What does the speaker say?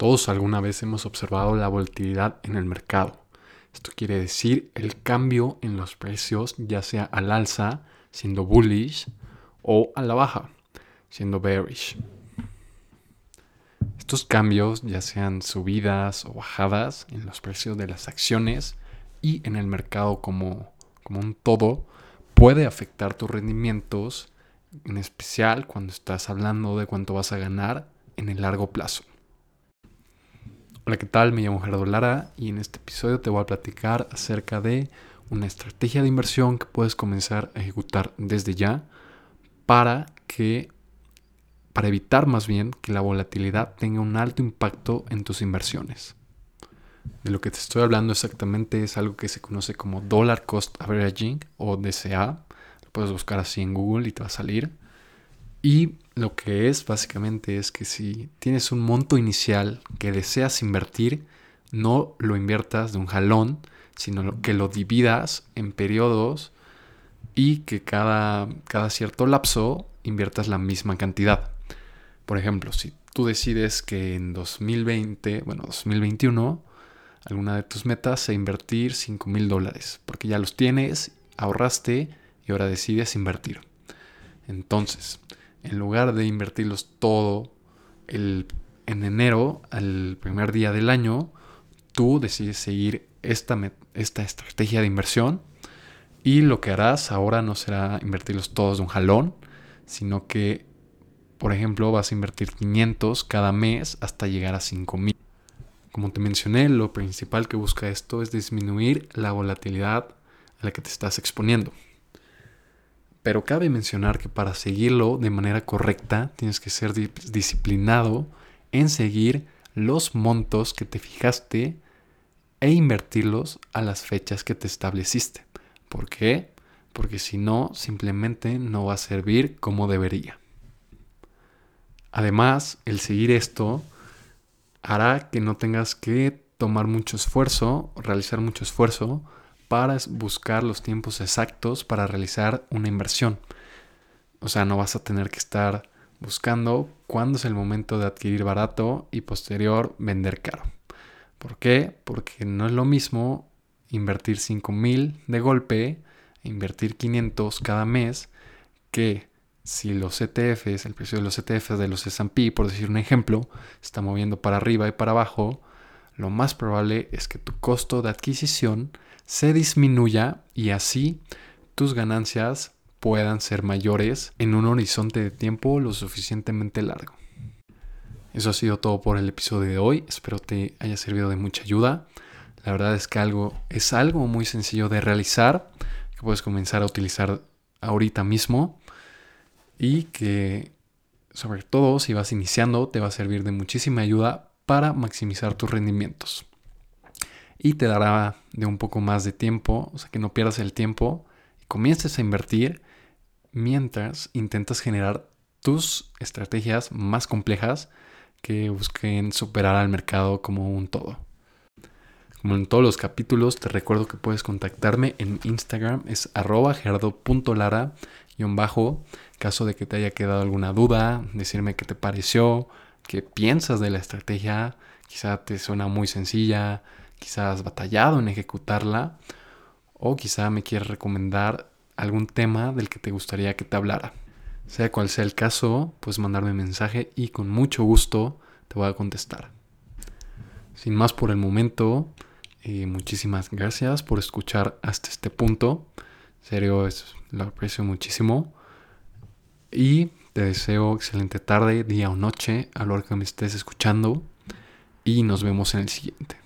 Todos alguna vez hemos observado la volatilidad en el mercado. Esto quiere decir el cambio en los precios, ya sea al alza, siendo bullish, o a la baja, siendo bearish. Estos cambios, ya sean subidas o bajadas en los precios de las acciones y en el mercado como, como un todo, puede afectar tus rendimientos, en especial cuando estás hablando de cuánto vas a ganar en el largo plazo. Hola, ¿qué tal? Me llamo Gerardo Lara y en este episodio te voy a platicar acerca de una estrategia de inversión que puedes comenzar a ejecutar desde ya para que para evitar más bien que la volatilidad tenga un alto impacto en tus inversiones. De lo que te estoy hablando exactamente es algo que se conoce como Dollar Cost Averaging o DCA. Lo puedes buscar así en Google y te va a salir. Y lo que es básicamente es que si tienes un monto inicial que deseas invertir, no lo inviertas de un jalón, sino que lo dividas en periodos y que cada, cada cierto lapso inviertas la misma cantidad. Por ejemplo, si tú decides que en 2020, bueno, 2021, alguna de tus metas es invertir 5 mil dólares, porque ya los tienes, ahorraste y ahora decides invertir. Entonces, en lugar de invertirlos todo el, en enero, al primer día del año, tú decides seguir esta, esta estrategia de inversión y lo que harás ahora no será invertirlos todos de un jalón, sino que, por ejemplo, vas a invertir 500 cada mes hasta llegar a 5000. Como te mencioné, lo principal que busca esto es disminuir la volatilidad a la que te estás exponiendo. Pero cabe mencionar que para seguirlo de manera correcta tienes que ser disciplinado en seguir los montos que te fijaste e invertirlos a las fechas que te estableciste. ¿Por qué? Porque si no, simplemente no va a servir como debería. Además, el seguir esto hará que no tengas que tomar mucho esfuerzo, realizar mucho esfuerzo para buscar los tiempos exactos para realizar una inversión. O sea, no vas a tener que estar buscando cuándo es el momento de adquirir barato y posterior vender caro. ¿Por qué? Porque no es lo mismo invertir 5 mil de golpe e invertir 500 cada mes que si los ETFs, el precio de los ETFs de los S&P, por decir un ejemplo, está moviendo para arriba y para abajo, lo más probable es que tu costo de adquisición se disminuya y así tus ganancias puedan ser mayores en un horizonte de tiempo lo suficientemente largo. Eso ha sido todo por el episodio de hoy. Espero te haya servido de mucha ayuda. La verdad es que algo es algo muy sencillo de realizar que puedes comenzar a utilizar ahorita mismo y que sobre todo si vas iniciando te va a servir de muchísima ayuda para maximizar tus rendimientos y te dará de un poco más de tiempo, o sea que no pierdas el tiempo y comiences a invertir mientras intentas generar tus estrategias más complejas que busquen superar al mercado como un todo. Como en todos los capítulos, te recuerdo que puedes contactarme en Instagram, es arroba gerardo.lara bajo, caso de que te haya quedado alguna duda, decirme qué te pareció, qué piensas de la estrategia, quizá te suena muy sencilla, quizás has batallado en ejecutarla o quizá me quieres recomendar algún tema del que te gustaría que te hablara. Sea cual sea el caso, puedes mandarme mensaje y con mucho gusto te voy a contestar. Sin más por el momento, eh, muchísimas gracias por escuchar hasta este punto. En serio, es, lo aprecio muchísimo. Y te deseo excelente tarde, día o noche a lo que me estés escuchando. Y nos vemos en el siguiente.